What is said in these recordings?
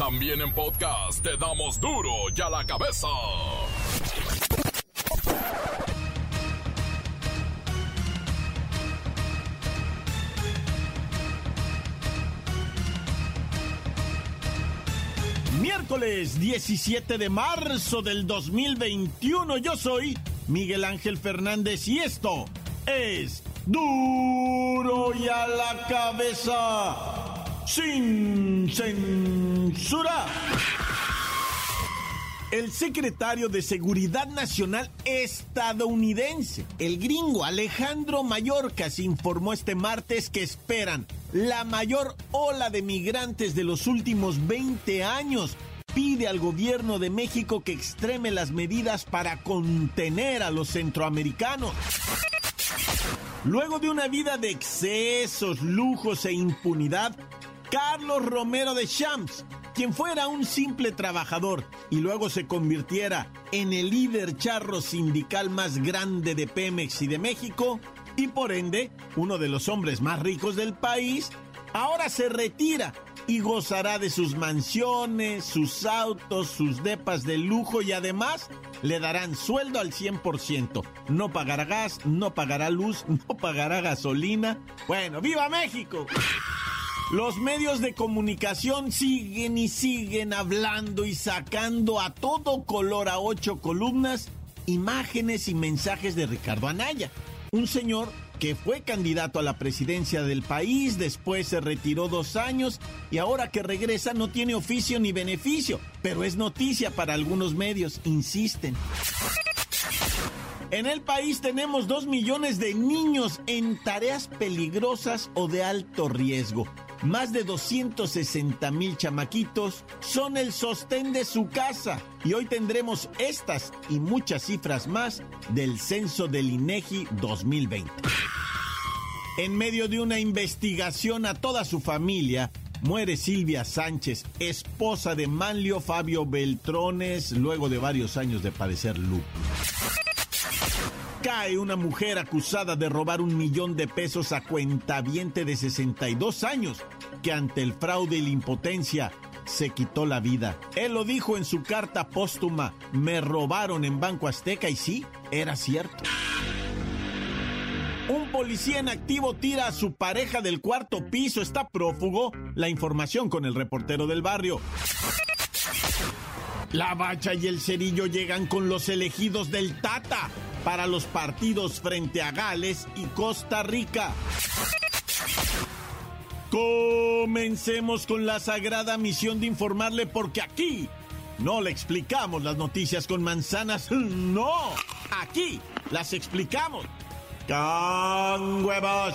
También en podcast te damos duro y a la cabeza. Miércoles 17 de marzo del 2021. Yo soy Miguel Ángel Fernández y esto es duro y a la cabeza sin El secretario de Seguridad Nacional estadounidense, el gringo Alejandro Mayorkas, informó este martes que esperan la mayor ola de migrantes de los últimos 20 años. Pide al gobierno de México que extreme las medidas para contener a los centroamericanos. Luego de una vida de excesos, lujos e impunidad, Carlos Romero de Champs, quien fuera un simple trabajador y luego se convirtiera en el líder charro sindical más grande de Pemex y de México, y por ende uno de los hombres más ricos del país, ahora se retira y gozará de sus mansiones, sus autos, sus depas de lujo y además le darán sueldo al 100%. No pagará gas, no pagará luz, no pagará gasolina. Bueno, ¡viva México! Los medios de comunicación siguen y siguen hablando y sacando a todo color a ocho columnas imágenes y mensajes de Ricardo Anaya, un señor que fue candidato a la presidencia del país, después se retiró dos años y ahora que regresa no tiene oficio ni beneficio, pero es noticia para algunos medios, insisten. En el país tenemos dos millones de niños en tareas peligrosas o de alto riesgo. Más de 260 mil chamaquitos son el sostén de su casa. Y hoy tendremos estas y muchas cifras más del censo del INEGI 2020. En medio de una investigación a toda su familia, muere Silvia Sánchez, esposa de Manlio Fabio Beltrones, luego de varios años de padecer lupus. Cae una mujer acusada de robar un millón de pesos a cuentaviente de 62 años, que ante el fraude y la impotencia se quitó la vida. Él lo dijo en su carta póstuma, me robaron en Banco Azteca y sí, era cierto. Un policía en activo tira a su pareja del cuarto piso, está prófugo. La información con el reportero del barrio. La bacha y el cerillo llegan con los elegidos del Tata para los partidos frente a Gales y Costa Rica. Comencemos con la sagrada misión de informarle porque aquí no le explicamos las noticias con manzanas, no, aquí las explicamos con huevos.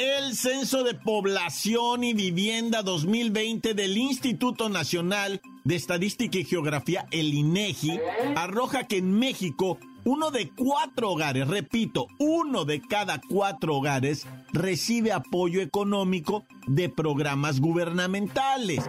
El Censo de Población y Vivienda 2020 del Instituto Nacional de Estadística y Geografía, el INEGI, arroja que en México uno de cuatro hogares, repito, uno de cada cuatro hogares recibe apoyo económico de programas gubernamentales.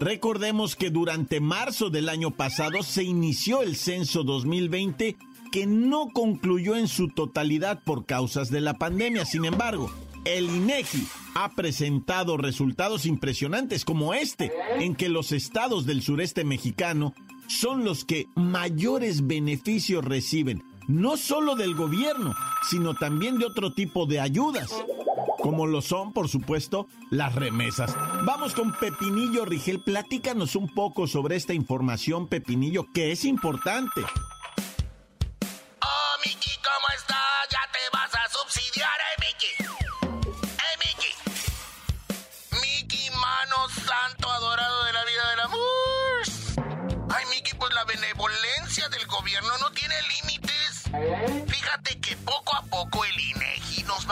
Recordemos que durante marzo del año pasado se inició el censo 2020 que no concluyó en su totalidad por causas de la pandemia. Sin embargo, el INEGI ha presentado resultados impresionantes como este, en que los estados del sureste mexicano son los que mayores beneficios reciben, no solo del gobierno, sino también de otro tipo de ayudas, como lo son, por supuesto, las remesas. Vamos con Pepinillo Rigel, platícanos un poco sobre esta información, Pepinillo, que es importante.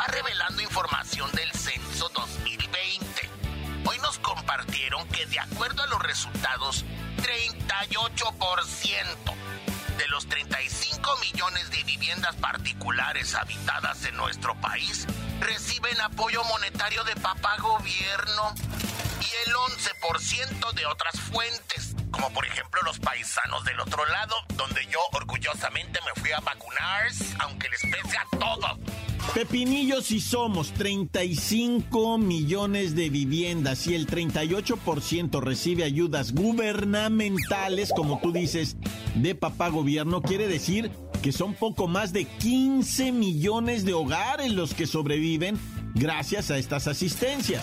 Revelando información del censo 2020. Hoy nos compartieron que de acuerdo a los resultados, 38% de los 35 millones de viviendas particulares habitadas en nuestro país reciben apoyo monetario de papá gobierno y el 11% de otras fuentes, como por ejemplo los paisanos del otro lado, donde yo orgullosamente me fui a vacunar, aunque les pese a todos. Pepinillos y somos 35 millones de viviendas y el 38% recibe ayudas gubernamentales, como tú dices, de papá gobierno, quiere decir que son poco más de 15 millones de hogares los que sobreviven gracias a estas asistencias.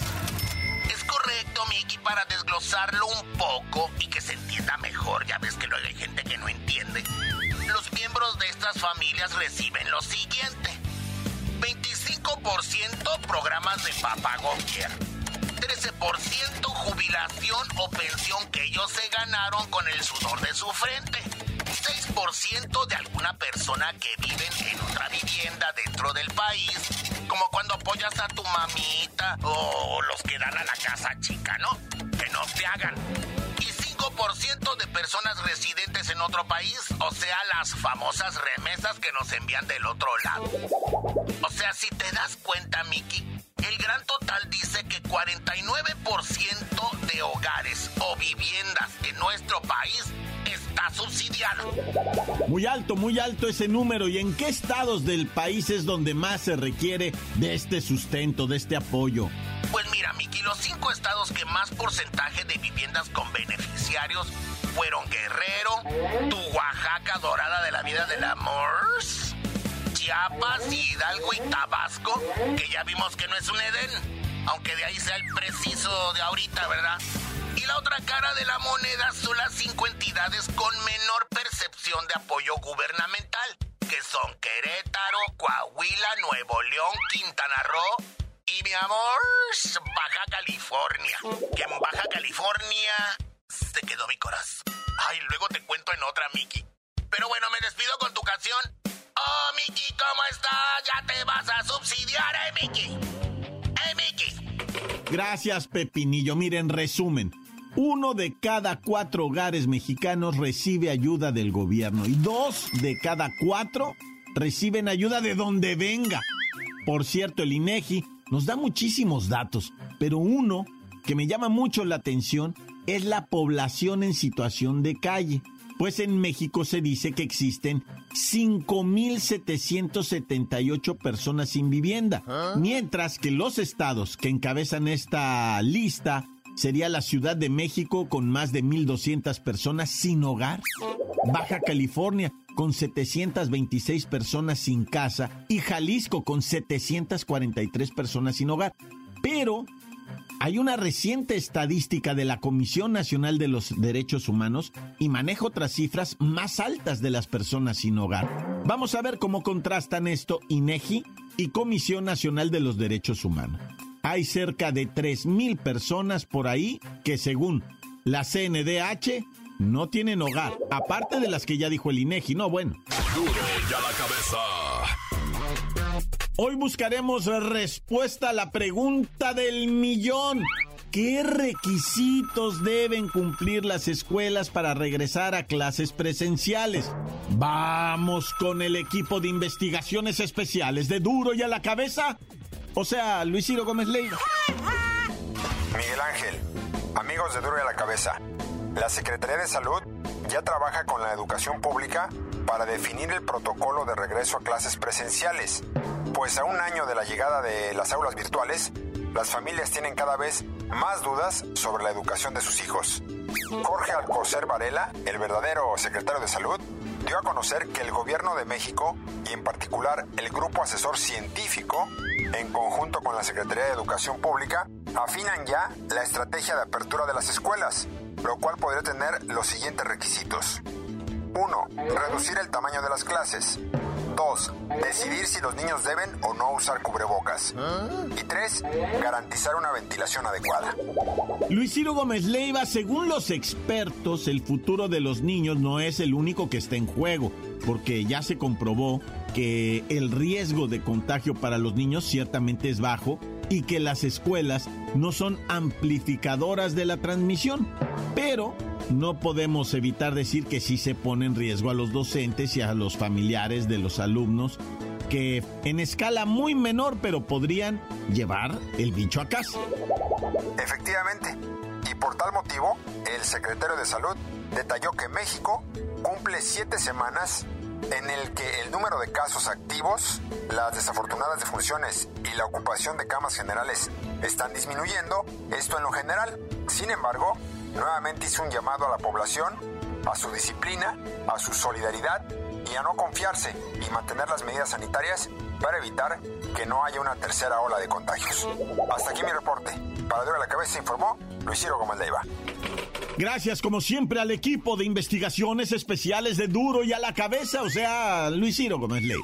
Es correcto, Miki, para desglosarlo un poco y que se entienda mejor, ya ves que luego hay gente que no entiende. Los miembros de estas familias reciben lo siguiente. 25% programas de papá gobierno. 13% jubilación o pensión que ellos se ganaron con el sudor de su frente. 6% de alguna persona que vive en otra vivienda dentro del país, como cuando apoyas a tu mamita o los que dan a la casa chica, ¿no? Que no te hagan. 5% de personas residentes en otro país, o sea, las famosas remesas que nos envían del otro lado. O sea, si te das cuenta, Miki, el gran total dice que 49% de hogares o viviendas en nuestro país está subsidiada. Muy alto, muy alto ese número. ¿Y en qué estados del país es donde más se requiere de este sustento, de este apoyo? Pues mira, Miki, los cinco estados que más porcentaje de viviendas con beneficiarios fueron Guerrero, tu Oaxaca dorada de la vida del amor, Chiapas, Hidalgo y Tabasco, que ya vimos que no es un Edén, aunque de ahí sea el preciso de ahorita, ¿verdad? Y la otra cara de la moneda son las cinco entidades con menor percepción de apoyo gubernamental, que son Querétaro, Coahuila, Nuevo León, Quintana Roo y mi amor, Baja California. Que en Baja California se quedó mi corazón. Ay, luego te cuento en otra, Mickey. Pero bueno, me despido con tu canción. Oh, Mickey, ¿cómo estás? Ya te vas a subsidiar, eh, Mickey. Eh, Mickey. Gracias, Pepinillo. Miren, resumen. Uno de cada cuatro hogares mexicanos recibe ayuda del gobierno y dos de cada cuatro reciben ayuda de donde venga. Por cierto, el INEGI nos da muchísimos datos, pero uno que me llama mucho la atención es la población en situación de calle. Pues en México se dice que existen 5.778 personas sin vivienda, mientras que los estados que encabezan esta lista sería la Ciudad de México con más de 1.200 personas sin hogar, Baja California con 726 personas sin casa y Jalisco con 743 personas sin hogar. Pero hay una reciente estadística de la Comisión Nacional de los Derechos Humanos y maneja otras cifras más altas de las personas sin hogar. Vamos a ver cómo contrastan esto INEGI y Comisión Nacional de los Derechos Humanos. Hay cerca de 3.000 personas por ahí que según la CNDH no tienen hogar, aparte de las que ya dijo el INEGI, no bueno. Duro ya la cabeza. Hoy buscaremos respuesta a la pregunta del millón. ¿Qué requisitos deben cumplir las escuelas para regresar a clases presenciales? Vamos con el equipo de investigaciones especiales de Duro y a la cabeza. O sea, Luis Gómez Leiva. Miguel Ángel, amigos de Duro a la cabeza. La Secretaría de Salud ya trabaja con la educación pública para definir el protocolo de regreso a clases presenciales, pues a un año de la llegada de las aulas virtuales, las familias tienen cada vez más dudas sobre la educación de sus hijos. Jorge Alcocer Varela, el verdadero secretario de Salud, dio a conocer que el gobierno de México y en particular el grupo asesor científico, en conjunto con la Secretaría de Educación Pública, afinan ya la estrategia de apertura de las escuelas, lo cual podría tener los siguientes requisitos. 1. Reducir el tamaño de las clases. 2. Decidir si los niños deben o no usar cubrebocas. Y 3. Garantizar una ventilación adecuada. Luis Ciro Gómez Leiva, según los expertos, el futuro de los niños no es el único que está en juego, porque ya se comprobó que el riesgo de contagio para los niños ciertamente es bajo y que las escuelas no son amplificadoras de la transmisión. Pero no podemos evitar decir que sí se pone en riesgo a los docentes y a los familiares de los alumnos que en escala muy menor pero podrían llevar el bicho a casa. Efectivamente, y por tal motivo, el secretario de Salud detalló que México cumple siete semanas en el que el número de casos activos, las desafortunadas defunciones y la ocupación de camas generales están disminuyendo, esto en lo general. Sin embargo, nuevamente hizo un llamado a la población, a su disciplina, a su solidaridad y a no confiarse y mantener las medidas sanitarias para evitar que no haya una tercera ola de contagios. Hasta aquí mi reporte. Para Dura la Cabeza informó Luis Ciro Gómez Leiva. Gracias como siempre al equipo de investigaciones especiales de Duro y a la Cabeza, o sea, Luis Ciro Gómez Leiva.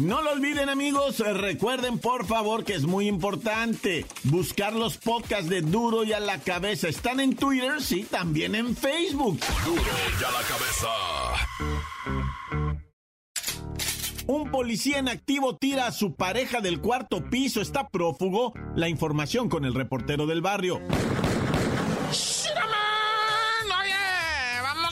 No lo olviden amigos, recuerden por favor que es muy importante buscar los podcasts de Duro y a la cabeza. Están en Twitter, sí, también en Facebook. Duro y a la cabeza. Un policía en activo tira a su pareja del cuarto piso, está prófugo. La información con el reportero del barrio.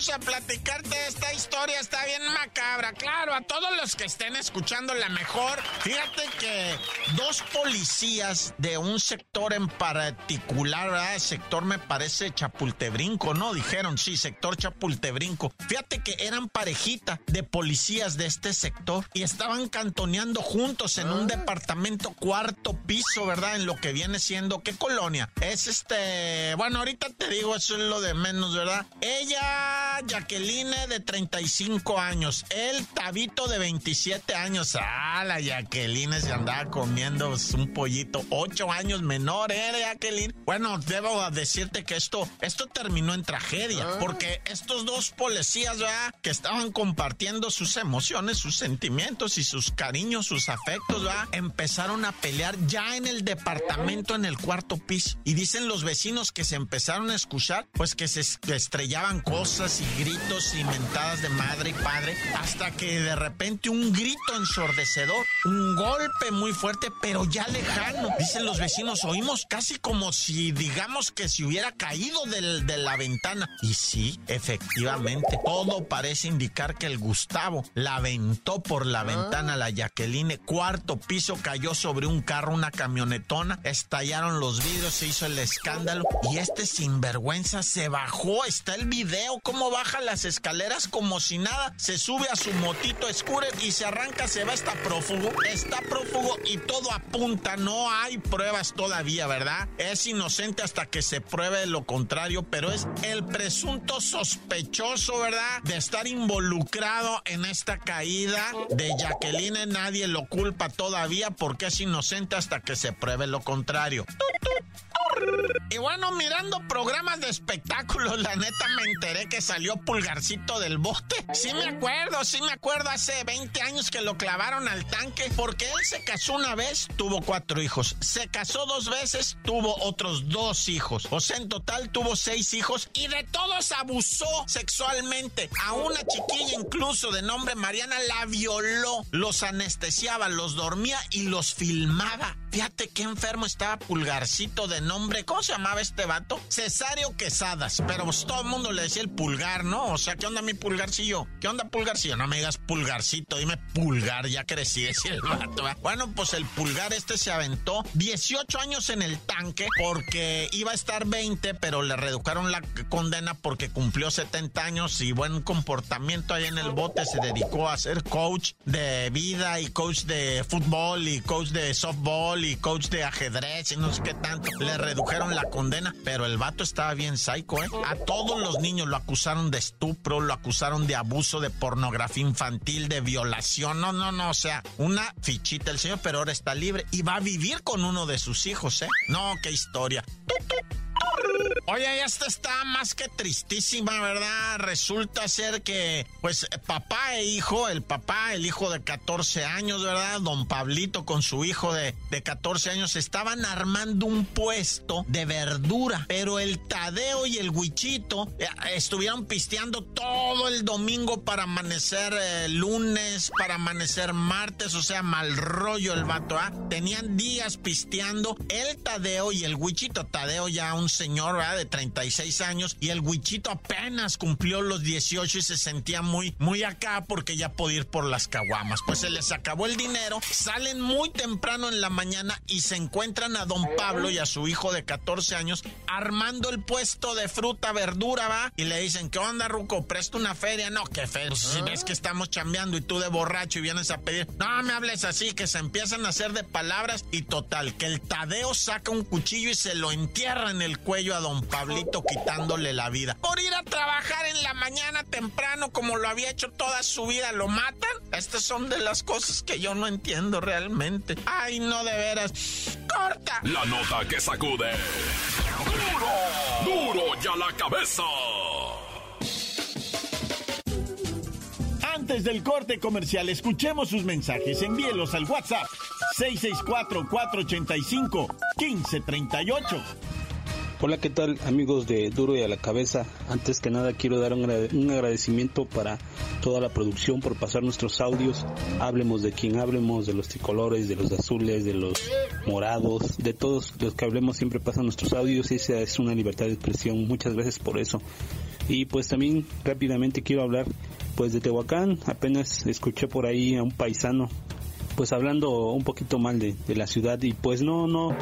Vamos a platicarte esta historia, está bien macabra. Claro, a todos los que estén escuchando la mejor, fíjate que dos policías de un sector en particular, ¿verdad? sector me parece Chapultebrinco, ¿no? Dijeron, sí, sector Chapultebrinco. Fíjate que eran parejita de policías de este sector y estaban cantoneando juntos en un departamento cuarto piso, ¿verdad? En lo que viene siendo, ¿qué colonia? Es este, bueno, ahorita te digo, eso es lo de menos, ¿verdad? Ella, Jacqueline, de 35 años. El Tabito, de 27 años. Ah, la Jacqueline se andaba comiendo un pollito. 8 años menor, ¿eh, Jacqueline? Bueno, debo decirte que esto, esto terminó en tragedia. Porque estos dos policías, ¿verdad? Que estaban compartiendo sus emociones, sus sentimientos y sus cariños, sus afectos, ¿verdad? Empezaron a pelear ya en el departamento, en el cuarto piso. Y dicen los vecinos que se empezaron a escuchar, pues que se estrellaban cosas y gritos y mentadas de madre y padre, hasta que de repente un grito ensordecedor, un golpe muy fuerte, pero ya lejano. Dicen los vecinos, oímos casi como si, digamos que si hubiera caído del, de la ventana. Y sí, efectivamente, todo parece indicar que el Gustavo la aventó por la ventana, la Jacqueline, cuarto piso, cayó sobre un carro, una camionetona, estallaron los vidrios, se hizo el escándalo y este sinvergüenza se bajó, está el video, cómo baja las escaleras como si nada, se sube a su motito scooter y se arranca, se va, está prófugo, está prófugo y todo apunta, no hay pruebas todavía, ¿verdad? Es inocente hasta que se pruebe lo contrario, pero es el presunto sospechoso, ¿verdad? De estar involucrado en esta caída de Jacqueline, nadie lo culpa todavía porque es inocente hasta que se pruebe lo contrario. Y bueno, mirando programas de espectáculos, la neta me enteré que salió Pulgarcito del bote. Sí me acuerdo, sí me acuerdo hace 20 años que lo clavaron al tanque porque él se casó una vez, tuvo cuatro hijos. Se casó dos veces, tuvo otros dos hijos. O sea, en total tuvo seis hijos y de todos abusó sexualmente. A una chiquilla incluso de nombre Mariana la violó, los anestesiaba, los dormía y los filmaba. Fíjate qué enfermo estaba Pulgarcito de nombre. ¿Cómo se llamaba este vato? Cesario Quesadas. Pero pues, todo el mundo le decía el pulgar, ¿no? O sea, ¿qué onda mi pulgarcillo? ¿Qué onda pulgarcillo? No me digas pulgarcito, dime pulgar, ya crecí, decía el vato. ¿verdad? Bueno, pues el pulgar este se aventó 18 años en el tanque porque iba a estar 20, pero le redujeron la condena porque cumplió 70 años y buen comportamiento ahí en el bote. Se dedicó a ser coach de vida y coach de fútbol y coach de softball y coach de ajedrez y no sé qué tanto. Le redujeron la condena, pero el vato estaba bien psycho, ¿eh? A todos los niños lo acusaron de estupro, lo acusaron de abuso, de pornografía infantil, de violación. No, no, no, o sea, una fichita el señor, pero ahora está libre y va a vivir con uno de sus hijos, ¿eh? No, qué historia. Oye, esta está más que tristísima, ¿verdad? Resulta ser que, pues, papá e hijo, el papá, el hijo de 14 años, ¿verdad? Don Pablito con su hijo de, de 14 años estaban armando un puesto de verdura, pero el Tadeo y el Huichito eh, estuvieron pisteando todo el domingo para amanecer eh, lunes, para amanecer martes, o sea, mal rollo el vato, ¿ah? Tenían días pisteando el Tadeo y el Huichito. Tadeo ya un señor, ¿verdad? De 36 años y el Huichito apenas cumplió los 18 y se sentía muy, muy acá porque ya podía ir por las caguamas. Pues se les acabó el dinero, salen muy temprano en la mañana y se encuentran a don Pablo y a su hijo de 14 años armando el puesto de fruta, verdura, va, y le dicen, ¿qué onda, Ruco? ¿Presto una feria? No, qué feria. Pues, si ves que estamos chambeando y tú de borracho y vienes a pedir, no me hables así, que se empiezan a hacer de palabras y total, que el Tadeo saca un cuchillo y se lo entierra en el cuello a don Pablito quitándole la vida. Por ir a trabajar en la mañana temprano como lo había hecho toda su vida, ¿lo matan? Estas son de las cosas que yo no entiendo realmente. Ay, no de veras. ¡Corta! La nota que sacude. ¡Duro! ¡Duro ya la cabeza! Antes del corte comercial, escuchemos sus mensajes. Envíelos al WhatsApp 664-485-1538. Hola, ¿qué tal amigos de Duro y a la Cabeza? Antes que nada quiero dar un, agradecimiento para toda la producción por pasar nuestros audios. Hablemos de quien hablemos, de los tricolores, de los azules, de los morados, de todos los que hablemos siempre pasan nuestros audios y esa es una libertad de expresión. Muchas gracias por eso. Y pues también rápidamente quiero hablar pues de Tehuacán. Apenas escuché por ahí a un paisano pues hablando un poquito mal de, de, la ciudad y pues no no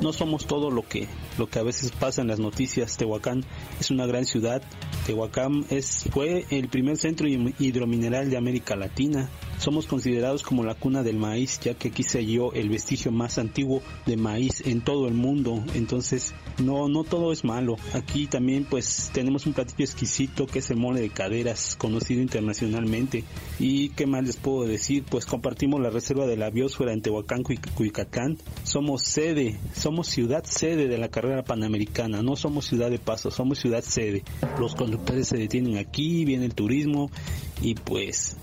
no somos todo lo que lo que a veces pasa en las noticias. Tehuacán es una gran ciudad. Tehuacán es fue el primer centro hidromineral de América Latina somos considerados como la cuna del maíz, ya que aquí se halló el vestigio más antiguo de maíz en todo el mundo. Entonces, no, no todo es malo. Aquí también pues tenemos un platillo exquisito que es el mole de caderas, conocido internacionalmente. Y qué más les puedo decir, pues compartimos la reserva de la biosfera en Tehuacán, Cuicacán. Somos sede, somos ciudad sede de la carrera panamericana, no somos ciudad de paso, somos ciudad sede. Los conductores se detienen aquí, viene el turismo y pues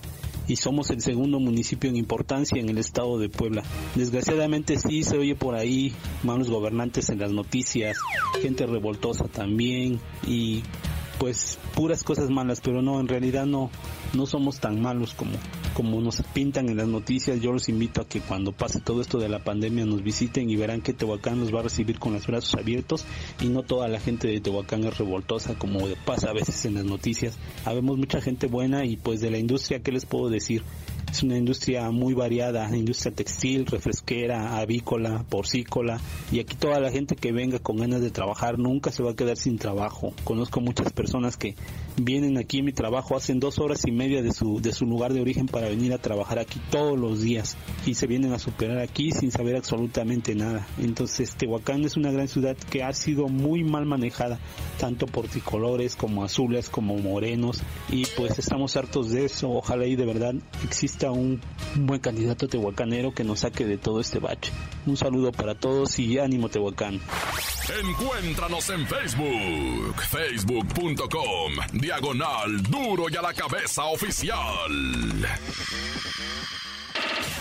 y somos el segundo municipio en importancia en el estado de Puebla. Desgraciadamente sí se oye por ahí malos gobernantes en las noticias, gente revoltosa también y pues puras cosas malas, pero no, en realidad no, no somos tan malos como, como nos pintan en las noticias. Yo los invito a que cuando pase todo esto de la pandemia nos visiten y verán que Tehuacán nos va a recibir con los brazos abiertos y no toda la gente de Tehuacán es revoltosa como pasa a veces en las noticias. Habemos mucha gente buena y pues de la industria, ¿qué les puedo decir? Es una industria muy variada, industria textil, refresquera, avícola, porcícola y aquí toda la gente que venga con ganas de trabajar nunca se va a quedar sin trabajo. Conozco muchas personas que vienen aquí en mi trabajo, hacen dos horas y media de su, de su lugar de origen para venir a trabajar aquí todos los días y se vienen a superar aquí sin saber absolutamente nada. Entonces Tehuacán es una gran ciudad que ha sido muy mal manejada, tanto por tricolores como azules como morenos y pues estamos hartos de eso. Ojalá y de verdad exista un, buen candidato tehuacanero que nos saque de todo este bache. Un saludo para todos y ánimo Tehuacán. Encuéntranos en Facebook, facebook.com, diagonal duro y a la cabeza oficial.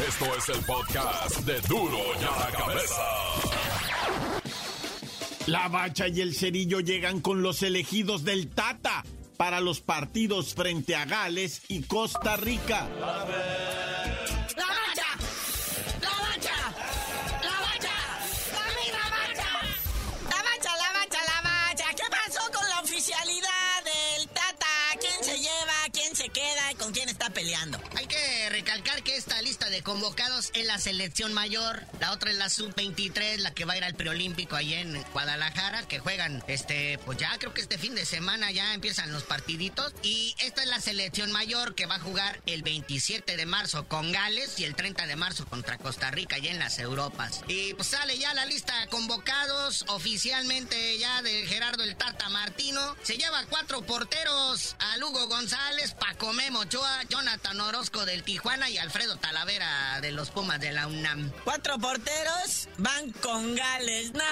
Esto es el podcast de duro y a la cabeza. La bacha y el cerillo llegan con los elegidos del Tata para los partidos frente a Gales y Costa Rica. Convocados es la selección mayor, la otra es la sub-23, la que va a ir al preolímpico ahí en Guadalajara, que juegan, este, pues ya creo que este fin de semana ya empiezan los partiditos. Y esta es la selección mayor que va a jugar el 27 de marzo con Gales y el 30 de marzo contra Costa Rica ya en las Europas. Y pues sale ya la lista convocados oficialmente ya de Gerardo el Tata Martino. Se lleva cuatro porteros a Lugo González, Paco Memo Ochoa, Jonathan Orozco del Tijuana y Alfredo Talavera delantera de los Pumas de la UNAM. Cuatro porteros van con Gales. No,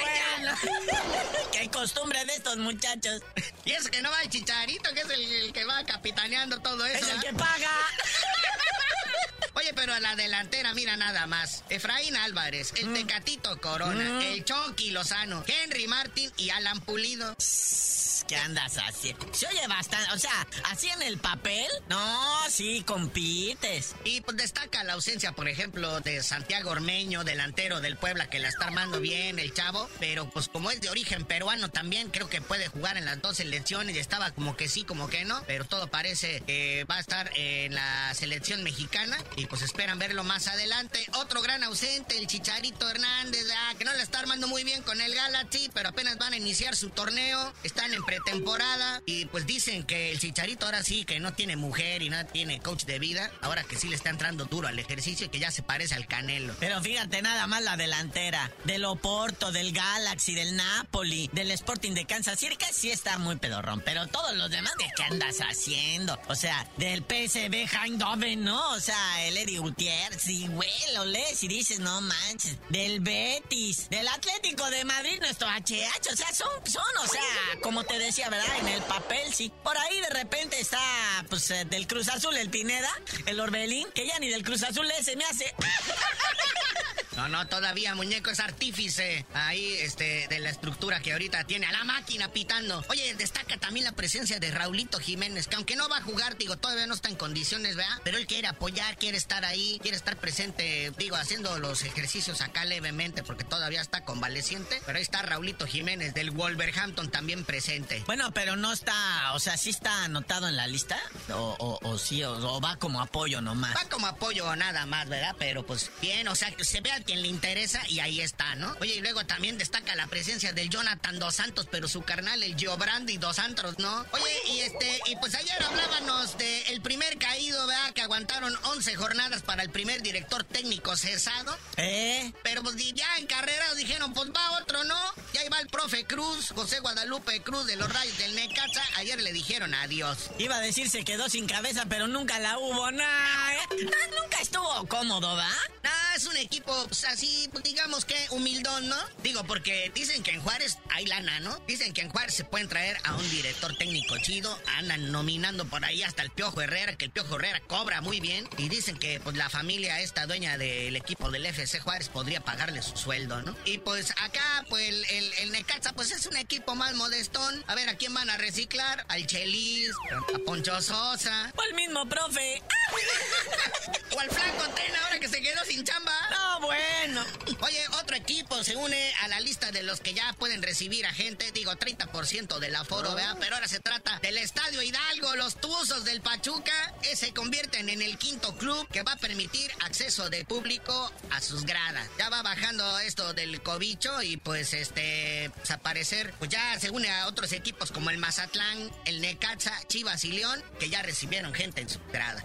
bueno. que hay costumbre de estos muchachos. Y es que no va el chicharito, que es el, que va capitaneando todo eso. Es el ¿ah? que paga. Oye, pero a la delantera, mira nada más. Efraín Álvarez, el Tecatito Corona, el Chonky Lozano, Henry Martin y Alan Pulido. ¿Qué andas haciendo? Se oye bastante, o sea, así en el papel. No, sí, compites. Y pues destaca la ausencia, por ejemplo, de Santiago Ormeño, delantero del Puebla, que la está armando bien el chavo, pero pues como es de origen peruano también, creo que puede jugar en las dos selecciones y estaba como que sí, como que no, pero todo parece que va a estar en la selección mexicana y pues esperan verlo más adelante. Otro gran ausente, el Chicharito Hernández, ah, que no la está armando muy bien con el Galaxy, pero apenas van a iniciar su torneo, están en pretemporada y pues dicen que el Chicharito ahora sí que no tiene mujer y no tiene coach de vida, ahora que sí le está entrando duro al ejercicio y que ya se parece al Canelo. Pero fíjate nada más la delantera. Del Oporto, del Galaxy, del Napoli, del Sporting de Kansas City, que sí está muy pedorrón. Pero todos los demás, ¿de qué andas haciendo? O sea, del PSV Eindhoven, ¿no? O sea, el Eddie Gutiérrez, sí, güey, lo lees y dices, no manches. Del Betis, del Atlético de Madrid, nuestro HH, o sea, son, son, o sea, como te decía, ¿verdad? En el papel, sí. Por ahí de repente está, pues, eh, del Cruz Azul, el Pineda, el Orbelín, que ya ni del Cruz Azul ese me hace. No, no, todavía muñeco es artífice ahí, este, de la estructura que ahorita tiene a la máquina pitando. Oye, destaca también la presencia de Raulito Jiménez, que aunque no va a jugar, digo, todavía no está en condiciones, ¿verdad? Pero él quiere apoyar, quiere estar ahí, quiere estar presente, digo, haciendo los ejercicios acá levemente, porque todavía está convaleciente. Pero ahí está Raulito Jiménez del Wolverhampton también presente. Bueno, pero no está, o sea, sí está anotado en la lista, o, o, o sí, o, o va como apoyo nomás. Va como apoyo nada más, ¿verdad? Pero pues bien, o sea, que se ve a quien le interesa y ahí está, ¿no? Oye, y luego también destaca la presencia del Jonathan Dos Santos, pero su carnal, el Giobrandi Dos Santos, ¿no? Oye, y este, y pues ayer hablábamos de el primer caído, ¿verdad? Aguantaron 11 jornadas para el primer director técnico cesado. ¿Eh? Pero pues ya en carrera dijeron, pues va otro, ¿no? Ya iba el profe Cruz, José Guadalupe Cruz de los Rayos del Necaxa. Ayer le dijeron adiós. Iba a decir se quedó sin cabeza, pero nunca la hubo, nada. nunca estuvo cómodo, ¿va? Ah, es un equipo pues, así, pues, digamos que humildón, ¿no? Digo, porque dicen que en Juárez hay lana, ¿no? Dicen que en Juárez se pueden traer a un director técnico chido. Andan nominando por ahí hasta el Piojo Herrera, que el Piojo Herrera cobra muy bien. Y dicen que pues la familia esta dueña del equipo del FC Juárez podría pagarle su sueldo, ¿no? Y pues acá, pues el, el, Necaxa, pues es un equipo más modestón. A ver, ¿a quién van a reciclar? Al Chelis, a Poncho Sosa. O el mismo profe. o al Flanco Tena, ahora que se quedó sin chamba. No, bueno. Oye, otro equipo se une a la lista de los que ya pueden recibir a gente, digo 30% del aforo, ¿verdad? Pero ahora se trata del Estadio Hidalgo, los Tuzos del Pachuca, que se convierten en el quinto club que va a permitir acceso de público a sus gradas. Ya va bajando esto del cobicho y pues este, pues, a parecer, pues ya se une a otros equipos como el Mazatlán, el Necaxa, Chivas y León, que ya recibieron gente en su grada.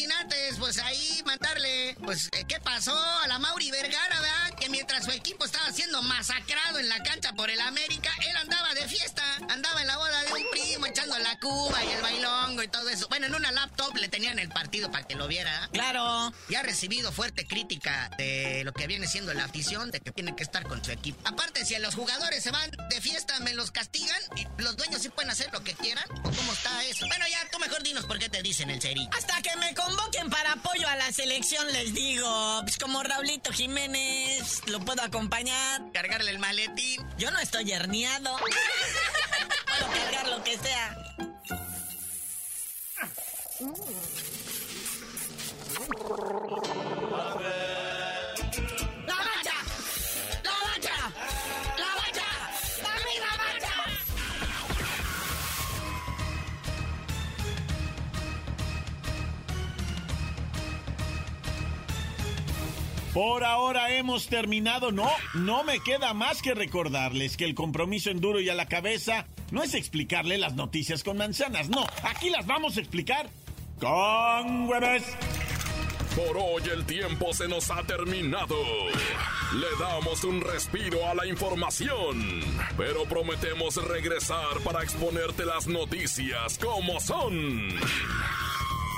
sin antes, pues ahí mandarle, pues, eh, ¿qué pasó a la Mauri Vergara, verdad? Que mientras su equipo estaba siendo masacrado en la cancha por el América, él andaba de fiesta, andaba en la boda de un primo echando la cuba y el bailongo y todo eso. Bueno, en una laptop le tenían el partido para que lo viera. Claro. Y ha recibido fuerte crítica de lo que viene siendo la afición, de que tiene que estar con su equipo. Aparte, si los jugadores se van de fiesta, me los castigan y los dueños sí pueden hacer lo que quieran. ¿O cómo está eso? Bueno, ya tú mejor dinos por qué te dicen el cerillo. Hasta que me convoquen para apoyo a la selección, les digo. Pues como Raulito Jiménez, lo puedo acompañar. Cargarle el maletín. Yo no estoy herniado. puedo cargar lo que sea. Por ahora hemos terminado. No, no me queda más que recordarles que el compromiso en duro y a la cabeza no es explicarle las noticias con manzanas. No, aquí las vamos a explicar con hueves. Por hoy el tiempo se nos ha terminado. Le damos un respiro a la información, pero prometemos regresar para exponerte las noticias como son.